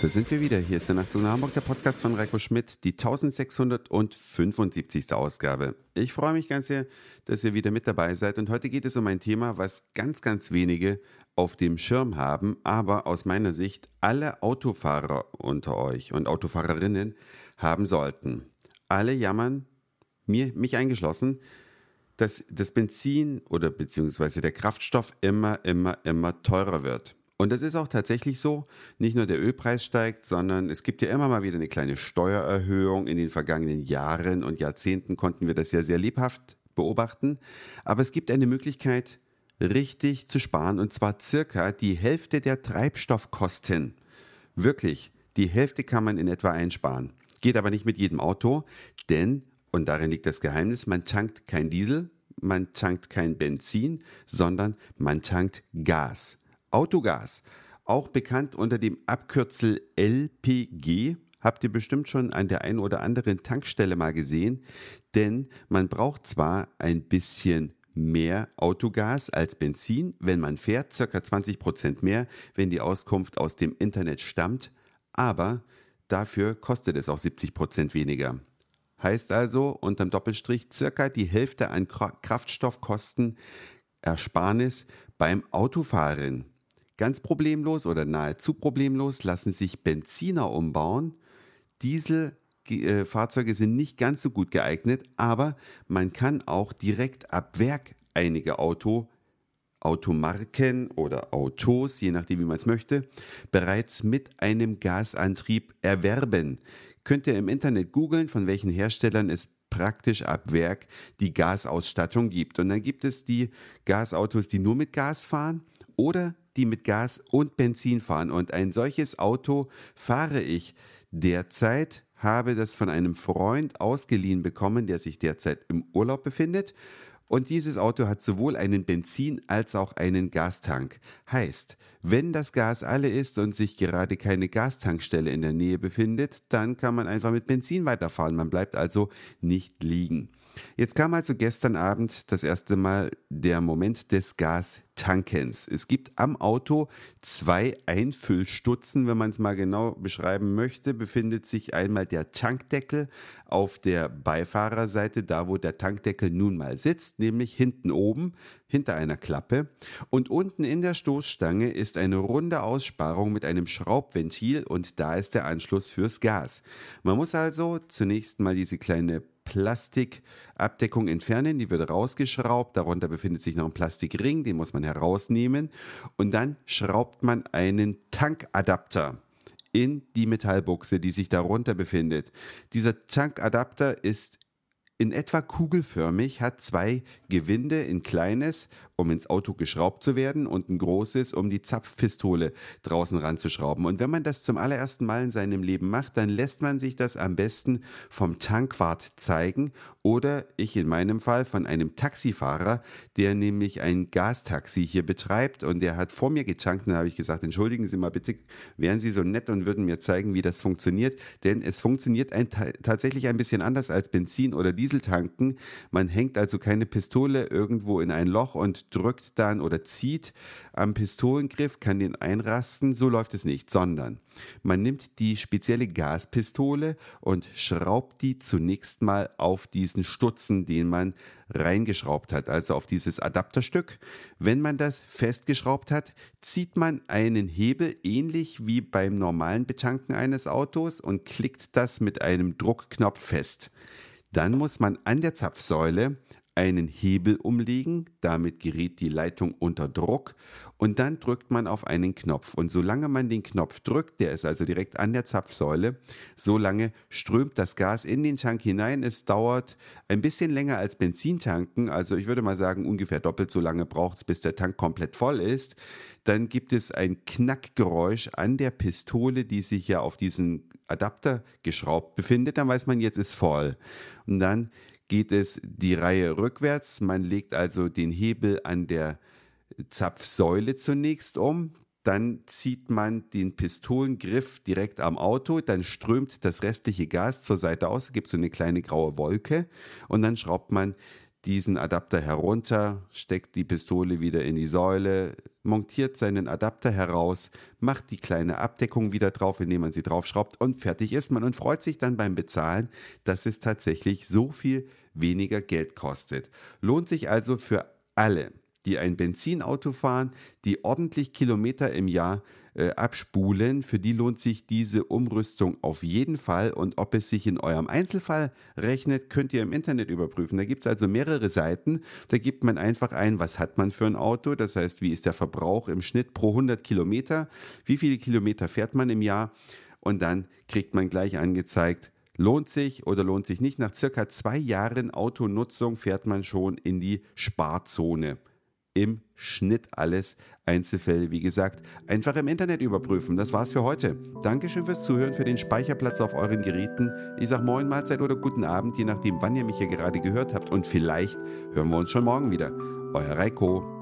Da sind wir wieder. Hier ist der Nachtzug nach Hamburg, der Podcast von Reiko Schmidt, die 1675. Ausgabe. Ich freue mich ganz sehr, dass ihr wieder mit dabei seid. Und heute geht es um ein Thema, was ganz, ganz wenige auf dem Schirm haben, aber aus meiner Sicht alle Autofahrer unter euch und Autofahrerinnen haben sollten. Alle jammern, mir, mich eingeschlossen, dass das Benzin oder beziehungsweise der Kraftstoff immer, immer, immer teurer wird. Und das ist auch tatsächlich so. Nicht nur der Ölpreis steigt, sondern es gibt ja immer mal wieder eine kleine Steuererhöhung. In den vergangenen Jahren und Jahrzehnten konnten wir das ja sehr lebhaft beobachten. Aber es gibt eine Möglichkeit, richtig zu sparen und zwar circa die Hälfte der Treibstoffkosten. Wirklich, die Hälfte kann man in etwa einsparen. Geht aber nicht mit jedem Auto, denn, und darin liegt das Geheimnis, man tankt kein Diesel, man tankt kein Benzin, sondern man tankt Gas. Autogas, auch bekannt unter dem Abkürzel LPG, habt ihr bestimmt schon an der einen oder anderen Tankstelle mal gesehen, denn man braucht zwar ein bisschen mehr Autogas als Benzin, wenn man fährt, circa 20 Prozent mehr, wenn die Auskunft aus dem Internet stammt, aber dafür kostet es auch 70 Prozent weniger. Heißt also unterm Doppelstrich circa die Hälfte an Kraftstoffkosten Ersparnis beim Autofahren. Ganz problemlos oder nahezu problemlos lassen sich Benziner umbauen. Dieselfahrzeuge sind nicht ganz so gut geeignet, aber man kann auch direkt ab Werk einige Auto, Automarken oder Autos, je nachdem wie man es möchte, bereits mit einem Gasantrieb erwerben. Könnt ihr im Internet googeln, von welchen Herstellern es praktisch ab Werk die Gasausstattung gibt. Und dann gibt es die Gasautos, die nur mit Gas fahren oder die mit Gas und Benzin fahren. Und ein solches Auto fahre ich derzeit, habe das von einem Freund ausgeliehen bekommen, der sich derzeit im Urlaub befindet. Und dieses Auto hat sowohl einen Benzin als auch einen Gastank. Heißt, wenn das Gas alle ist und sich gerade keine Gastankstelle in der Nähe befindet, dann kann man einfach mit Benzin weiterfahren. Man bleibt also nicht liegen. Jetzt kam also gestern Abend das erste Mal der Moment des Gastankens. Es gibt am Auto zwei Einfüllstutzen, wenn man es mal genau beschreiben möchte, befindet sich einmal der Tankdeckel auf der Beifahrerseite, da wo der Tankdeckel nun mal sitzt, nämlich hinten oben, hinter einer Klappe. Und unten in der Stoßstange ist eine runde Aussparung mit einem Schraubventil und da ist der Anschluss fürs Gas. Man muss also zunächst mal diese kleine Plastikabdeckung entfernen, die wird rausgeschraubt, darunter befindet sich noch ein Plastikring, den muss man herausnehmen. Und dann schraubt man einen Tankadapter in die Metallbuchse, die sich darunter befindet. Dieser Tankadapter ist in etwa kugelförmig, hat zwei Gewinde, ein kleines, um ins Auto geschraubt zu werden und ein großes, um die Zapfpistole draußen ranzuschrauben. Und wenn man das zum allerersten Mal in seinem Leben macht, dann lässt man sich das am besten vom Tankwart zeigen oder ich in meinem Fall von einem Taxifahrer, der nämlich ein Gastaxi hier betreibt und der hat vor mir getankt und da habe ich gesagt, entschuldigen Sie mal bitte, wären Sie so nett und würden mir zeigen, wie das funktioniert, denn es funktioniert ein, tatsächlich ein bisschen anders als Benzin oder Diesel Dieseltanken. Man hängt also keine Pistole irgendwo in ein Loch und drückt dann oder zieht am Pistolengriff, kann den einrasten. So läuft es nicht, sondern man nimmt die spezielle Gaspistole und schraubt die zunächst mal auf diesen Stutzen, den man reingeschraubt hat, also auf dieses Adapterstück. Wenn man das festgeschraubt hat, zieht man einen Hebel ähnlich wie beim normalen Betanken eines Autos und klickt das mit einem Druckknopf fest. Dann muss man an der Zapfsäule einen Hebel umlegen, damit gerät die Leitung unter Druck und dann drückt man auf einen Knopf. Und solange man den Knopf drückt, der ist also direkt an der Zapfsäule, solange strömt das Gas in den Tank hinein. Es dauert ein bisschen länger als Benzintanken, also ich würde mal sagen, ungefähr doppelt so lange braucht es, bis der Tank komplett voll ist. Dann gibt es ein Knackgeräusch an der Pistole, die sich ja auf diesen Adapter geschraubt befindet. Dann weiß man, jetzt ist voll. Und dann geht es die Reihe rückwärts. Man legt also den Hebel an der Zapfsäule zunächst um. Dann zieht man den Pistolengriff direkt am Auto, dann strömt das restliche Gas zur Seite aus, gibt so eine kleine graue Wolke und dann schraubt man diesen Adapter herunter, steckt die Pistole wieder in die Säule, montiert seinen Adapter heraus, macht die kleine Abdeckung wieder drauf, indem man sie draufschraubt und fertig ist man und freut sich dann beim Bezahlen, dass es tatsächlich so viel weniger Geld kostet. Lohnt sich also für alle, die ein Benzinauto fahren, die ordentlich Kilometer im Jahr äh, abspulen. Für die lohnt sich diese Umrüstung auf jeden Fall. Und ob es sich in eurem Einzelfall rechnet, könnt ihr im Internet überprüfen. Da gibt es also mehrere Seiten. Da gibt man einfach ein, was hat man für ein Auto. Das heißt, wie ist der Verbrauch im Schnitt pro 100 Kilometer? Wie viele Kilometer fährt man im Jahr? Und dann kriegt man gleich angezeigt, Lohnt sich oder lohnt sich nicht? Nach circa zwei Jahren Autonutzung fährt man schon in die Sparzone im Schnitt alles. Einzelfälle, wie gesagt, einfach im Internet überprüfen. Das war's für heute. Dankeschön fürs Zuhören, für den Speicherplatz auf euren Geräten. Ich sag Moin, Mahlzeit oder guten Abend, je nachdem, wann ihr mich hier gerade gehört habt. Und vielleicht hören wir uns schon morgen wieder. Euer Reiko.